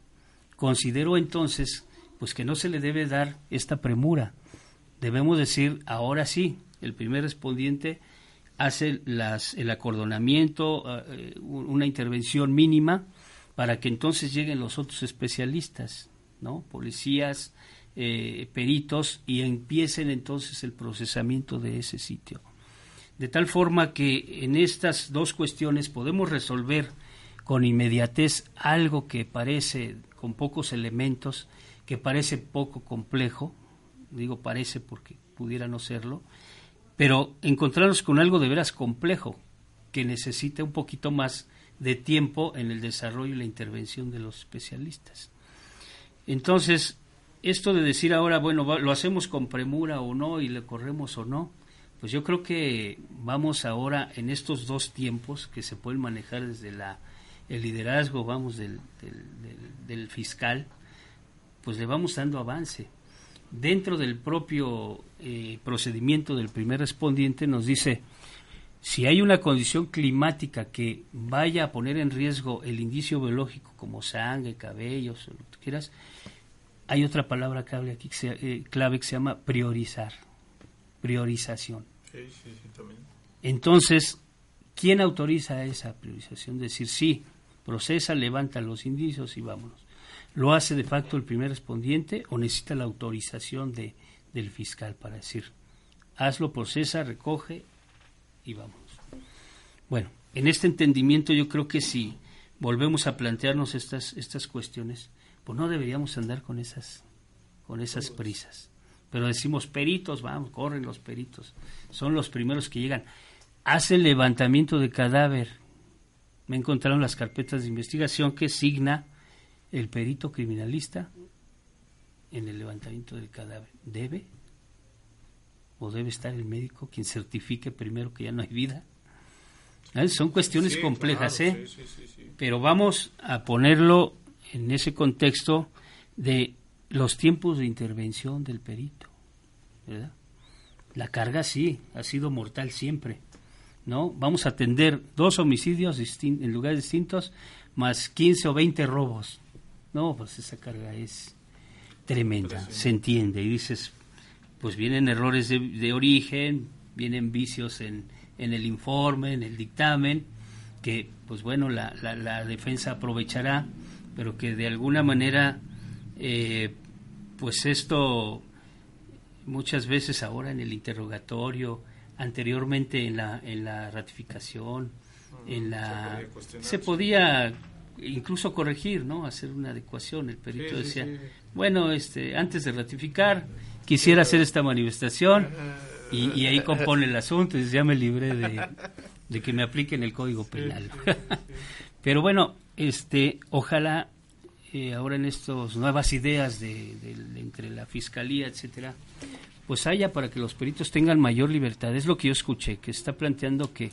Considero entonces pues que no se le debe dar esta premura. Debemos decir, ahora sí, el primer respondiente hace las, el acordonamiento, eh, una intervención mínima, para que entonces lleguen los otros especialistas, ¿no? Policías, eh, peritos, y empiecen entonces el procesamiento de ese sitio. De tal forma que en estas dos cuestiones podemos resolver con inmediatez algo que parece con pocos elementos, que parece poco complejo, digo parece porque pudiera no serlo, pero encontrarnos con algo de veras complejo, que necesita un poquito más de tiempo en el desarrollo y la intervención de los especialistas. Entonces, esto de decir ahora, bueno, lo hacemos con premura o no y le corremos o no, pues yo creo que vamos ahora en estos dos tiempos que se pueden manejar desde la, el liderazgo, vamos, del, del fiscal, pues le vamos dando avance. Dentro del propio eh, procedimiento del primer respondiente nos dice, si hay una condición climática que vaya a poner en riesgo el indicio biológico como sangre, cabellos, lo que quieras, hay otra palabra clave aquí que se, eh, clave que se llama priorizar, priorización. Entonces, ¿quién autoriza esa priorización? Decir, sí, procesa, levanta los indicios y vámonos. ¿Lo hace de facto el primer respondiente o necesita la autorización de, del fiscal para decir, hazlo, procesa, recoge y vamos? Bueno, en este entendimiento yo creo que si volvemos a plantearnos estas, estas cuestiones, pues no deberíamos andar con esas, con esas prisas. Pero decimos peritos, vamos, corren los peritos, son los primeros que llegan. Hacen levantamiento de cadáver. Me encontraron las carpetas de investigación que signa el perito criminalista en el levantamiento del cadáver debe o debe estar el médico quien certifique primero que ya no hay vida. Son cuestiones complejas, ¿eh? Pero vamos a ponerlo en ese contexto de los tiempos de intervención del perito, ¿verdad? La carga sí, ha sido mortal siempre, ¿no? Vamos a atender dos homicidios en lugares distintos, más 15 o 20 robos. No, pues esa carga es tremenda, se entiende. Y dices, pues vienen errores de, origen, vienen vicios en, en, el informe, en el dictamen, que pues bueno, la, la, defensa aprovechará, pero que de alguna manera, eh, pues esto muchas veces ahora en el interrogatorio, anteriormente en la, en la ratificación, en la se podía incluso corregir, ¿no? Hacer una adecuación. El perito decía, bueno, este, antes de ratificar, quisiera hacer esta manifestación y, ahí compone el asunto y ya me libré de, que me apliquen el Código Penal. Pero bueno, este, ojalá eh, ahora en estas nuevas ideas de, entre la fiscalía, etcétera, pues haya para que los peritos tengan mayor libertad. Es lo que yo escuché, que está planteando que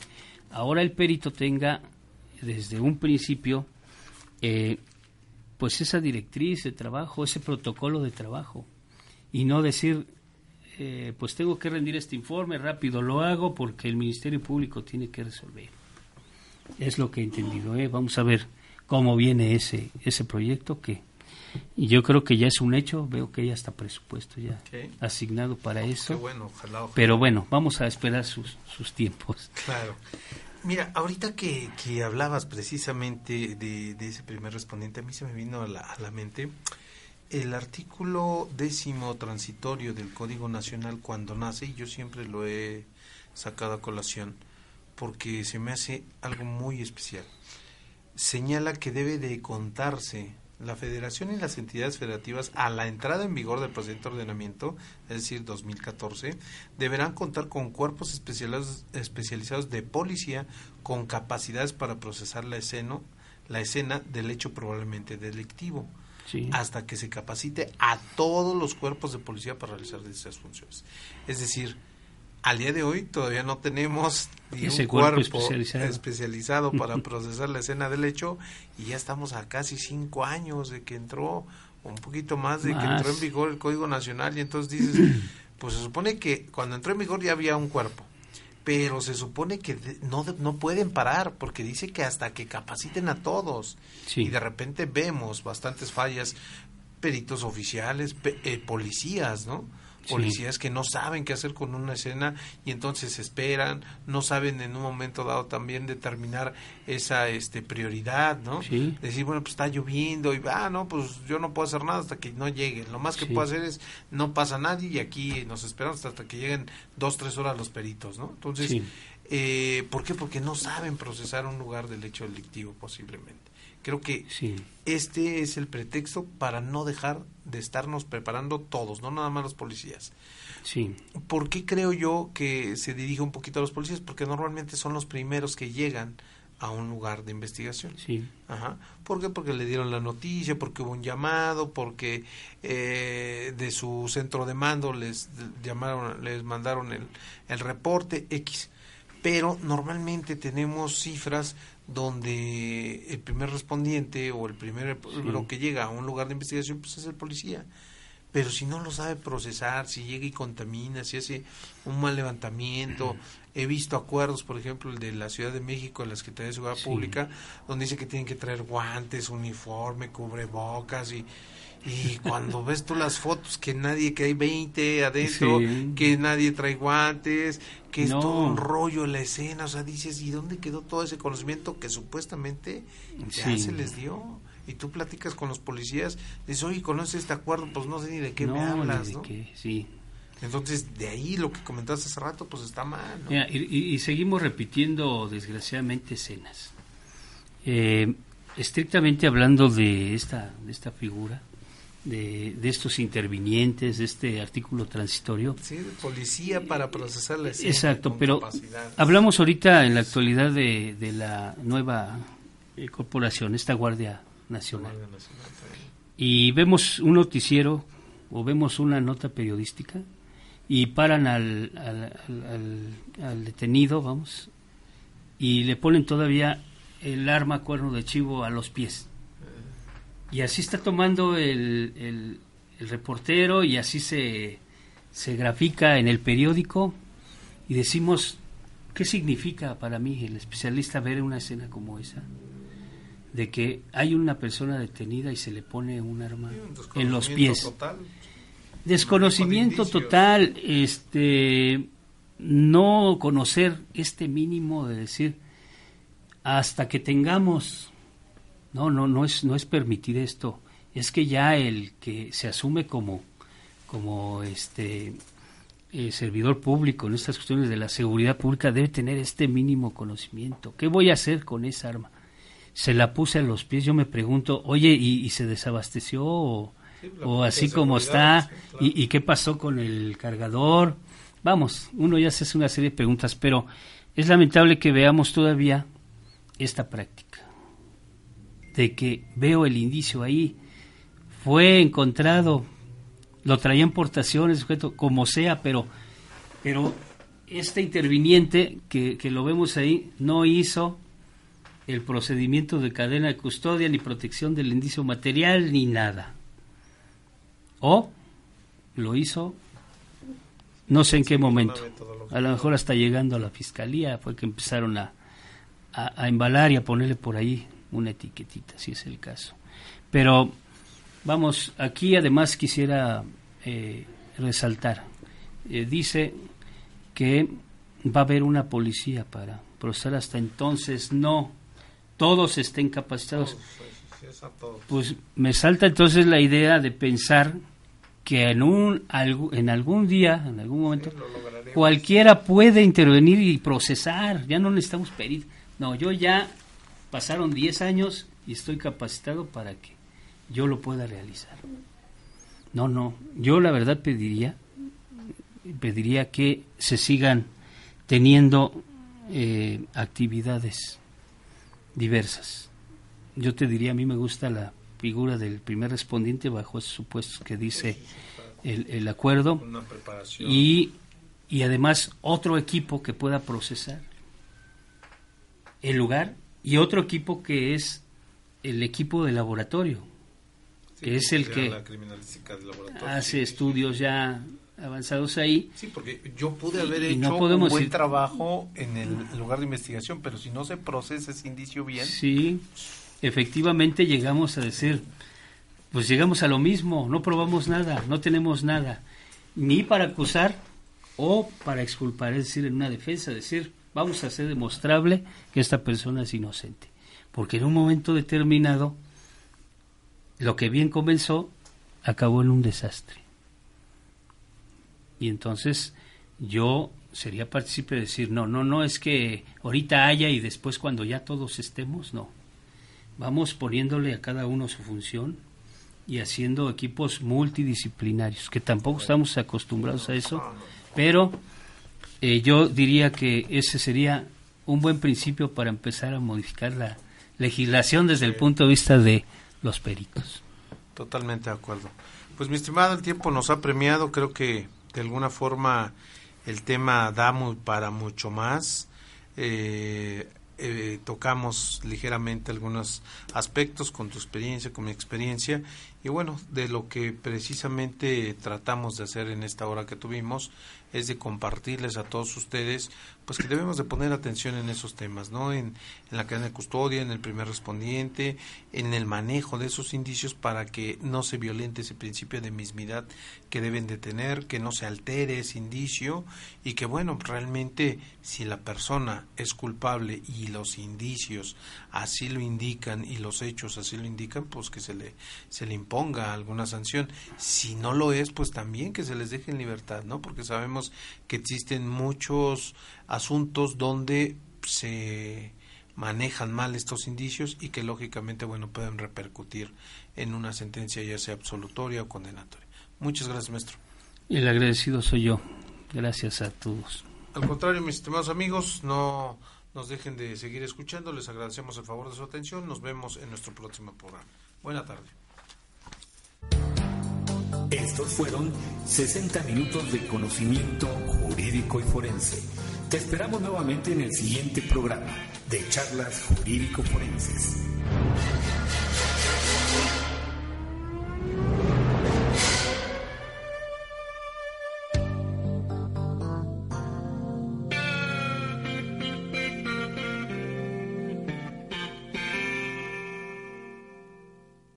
ahora el perito tenga desde un principio eh, pues esa directriz de trabajo, ese protocolo de trabajo, y no decir, eh, pues tengo que rendir este informe, rápido lo hago porque el Ministerio Público tiene que resolver. Es lo que he entendido. ¿eh? Vamos a ver cómo viene ese, ese proyecto que y yo creo que ya es un hecho, veo que ya está presupuesto ya asignado para eso. Qué bueno, ojalá, ojalá. Pero bueno, vamos a esperar sus, sus tiempos. Claro. Mira, ahorita que, que hablabas precisamente de, de ese primer respondiente, a mí se me vino a la, a la mente el artículo décimo transitorio del Código Nacional cuando nace, y yo siempre lo he sacado a colación, porque se me hace algo muy especial. Señala que debe de contarse la federación y las entidades federativas a la entrada en vigor del presente ordenamiento, es decir, 2014, deberán contar con cuerpos especializados, especializados de policía con capacidades para procesar la escena, la escena del hecho probablemente delictivo, Sí. hasta que se capacite a todos los cuerpos de policía para realizar dichas funciones. Es decir, al día de hoy todavía no tenemos ni Ese un cuerpo cuerpo especializado. especializado para procesar la escena del hecho y ya estamos a casi cinco años de que entró, un poquito más de que entró en vigor el Código Nacional y entonces dices, pues se supone que cuando entró en vigor ya había un cuerpo, pero se supone que no, no pueden parar porque dice que hasta que capaciten a todos Sí. y de repente vemos bastantes fallas, peritos oficiales, pe- eh, policías, ¿no? Sí. Policías que no saben qué hacer con una escena y entonces esperan, no saben en un momento dado también determinar esa este prioridad, ¿no? Sí. Decir, bueno, pues está lloviendo y, ah, no, pues yo no puedo hacer nada hasta que no lleguen. Lo más que Sí. puedo hacer es, no pasa nadie y aquí nos esperamos hasta que lleguen dos, tres horas los peritos, ¿no? Entonces, eh, ¿por qué? Porque no saben procesar un lugar del hecho delictivo posiblemente. Creo que Sí. este es el pretexto para no dejar de estarnos preparando todos, no nada más los policías. Sí. ¿Por qué creo yo que se dirige un poquito a los policías? Porque normalmente son los primeros que llegan a un lugar de investigación. Sí. Ajá. ¿Por qué? Porque le dieron la noticia, porque hubo un llamado, porque eh, de su centro de mando les llamaron, les mandaron el, el reporte X. Pero normalmente tenemos cifras donde el primer respondiente o el primer lo que llega a un lugar de investigación pues es el policía. Pero si no lo sabe procesar, si llega y contamina, si hace un mal levantamiento, he visto acuerdos, por ejemplo, el de la Ciudad de México, la Secretaría de Seguridad Sí. Pública, donde dice que tienen que traer guantes, uniforme, cubrebocas y, y cuando ves tú las fotos que nadie, que hay 20 adentro, Sí. que nadie trae guantes, que es No. todo un rollo la escena, o sea, dices, ¿y dónde quedó todo ese conocimiento que supuestamente ya Sí. se les dio? Y tú platicas con los policías, dices, oye, ¿conoces este acuerdo? Pues no sé ni de qué no, me ni hablas, de ¿no? qué, sí. Entonces, de ahí lo que comentaste hace rato, pues está mal, ¿no? Mira, y, y- y seguimos repitiendo, desgraciadamente, escenas. Eh, estrictamente hablando de esta, de esta figura, de, de estos intervinientes, de este artículo transitorio, Sí, de policía para procesar la. Exacto, pero hablamos ahorita en la actualidad de, de la nueva eh, corporación, esta Guardia Nacional. Guardia Nacional también. Y vemos un noticiero o vemos una nota periodística y paran al- al- al detenido, vamos, y le ponen todavía el arma cuerno de chivo a los pies. Y así está tomando el, el- el reportero y así se, se grafica en el periódico y decimos, ¿qué significa para mí el especialista ver una escena como esa? De que hay una persona detenida y se le pone un arma Un en los pies. total. Desconocimiento total, este, no conocer este mínimo de decir hasta que tengamos, no, no, no es, no es permitir esto, es que ya el que se asume como, como este eh, servidor público en estas cuestiones de la seguridad pública debe tener este mínimo conocimiento. ¿Qué voy a hacer con esa arma? Se la puse a los pies, yo me pregunto, oye, ¿y, y se desabasteció o, Sí, así como está? sí, claro. ¿Y, ¿Y qué pasó con el cargador? Vamos, uno ya se hace una serie de preguntas, pero es lamentable que veamos todavía esta práctica de que veo el indicio ahí, fue encontrado, lo traía en portación el sujeto, como sea, pero, pero este interviniente que, que lo vemos ahí no hizo el procedimiento de cadena de custodia ni protección del indicio material ni nada. O lo hizo, no sé en qué momento, a lo mejor hasta llegando a la fiscalía fue que empezaron a, a, a embalar y a ponerle por ahí una etiquetita, si es el caso. Pero Vamos, aquí además quisiera eh, resaltar. Eh, dice que va a haber una policía para procesar hasta entonces. No, todos estén capacitados. Pues me salta entonces la idea de pensar que en, un, en algún día, en algún momento, cualquiera puede intervenir y procesar. Ya no necesitamos pedir. No, yo ya pasaron 10 años y estoy capacitado para que yo lo pueda realizar. No, no, yo la verdad pediría, pediría que se sigan teniendo eh, actividades diversas. Yo te diría, a mí me gusta la figura del primer respondiente bajo esos supuestos que dice el, el acuerdo y, y además otro equipo que pueda procesar el lugar y otro equipo que es el equipo de laboratorio que es el que hace estudios ya avanzados ahí. Sí, porque yo pude haber hecho un buen trabajo en el lugar de investigación, pero si no se procesa ese indicio bien. Sí, efectivamente llegamos a decir, pues llegamos a lo mismo, no probamos nada, no tenemos nada, ni para acusar o para exculpar, es decir, en una defensa, decir, vamos a hacer demostrable que esta persona es inocente. Porque en un momento determinado, lo que bien comenzó acabó en un desastre. Y entonces yo sería partícipe de decir, no, no, no es que ahorita haya y después cuando ya todos estemos, no. Vamos poniéndole a cada uno su función y haciendo equipos multidisciplinarios, que tampoco estamos acostumbrados a eso, pero eh, yo diría que ese sería un buen principio para empezar a modificar la legislación desde el punto de vista de los peritos. Totalmente de acuerdo. Pues mi estimado, el tiempo nos ha premiado, creo que de alguna forma el tema da para mucho más. Eh, eh, tocamos ligeramente algunos aspectos con tu experiencia, con mi experiencia, y bueno, de lo que precisamente tratamos de hacer en esta hora que tuvimos es de compartirles a todos ustedes pues que debemos de poner atención en esos temas, ¿no? En, en, la cadena de custodia, en el primer respondiente, en el manejo de esos indicios para que no se violente ese principio de mismidad que deben de tener, que no se altere ese indicio y que bueno, realmente si la persona es culpable y los indicios así lo indican y los hechos así lo indican, pues que se le se le imponga alguna sanción. Si no lo es, pues también que se les deje en libertad, ¿no? Porque sabemos que existen muchos asuntos donde se manejan mal estos indicios y que lógicamente bueno pueden repercutir en una sentencia ya sea absolutoria o condenatoria. Muchas gracias, maestro. El agradecido soy yo. Gracias a todos. Al contrario, mis estimados amigos, no nos dejen de seguir escuchando. Les agradecemos el favor de su atención. Nos vemos en nuestro próximo programa. Buena tarde. Estos fueron 60 minutos de conocimiento jurídico y forense. Te esperamos nuevamente en el siguiente programa de charlas jurídico-forenses.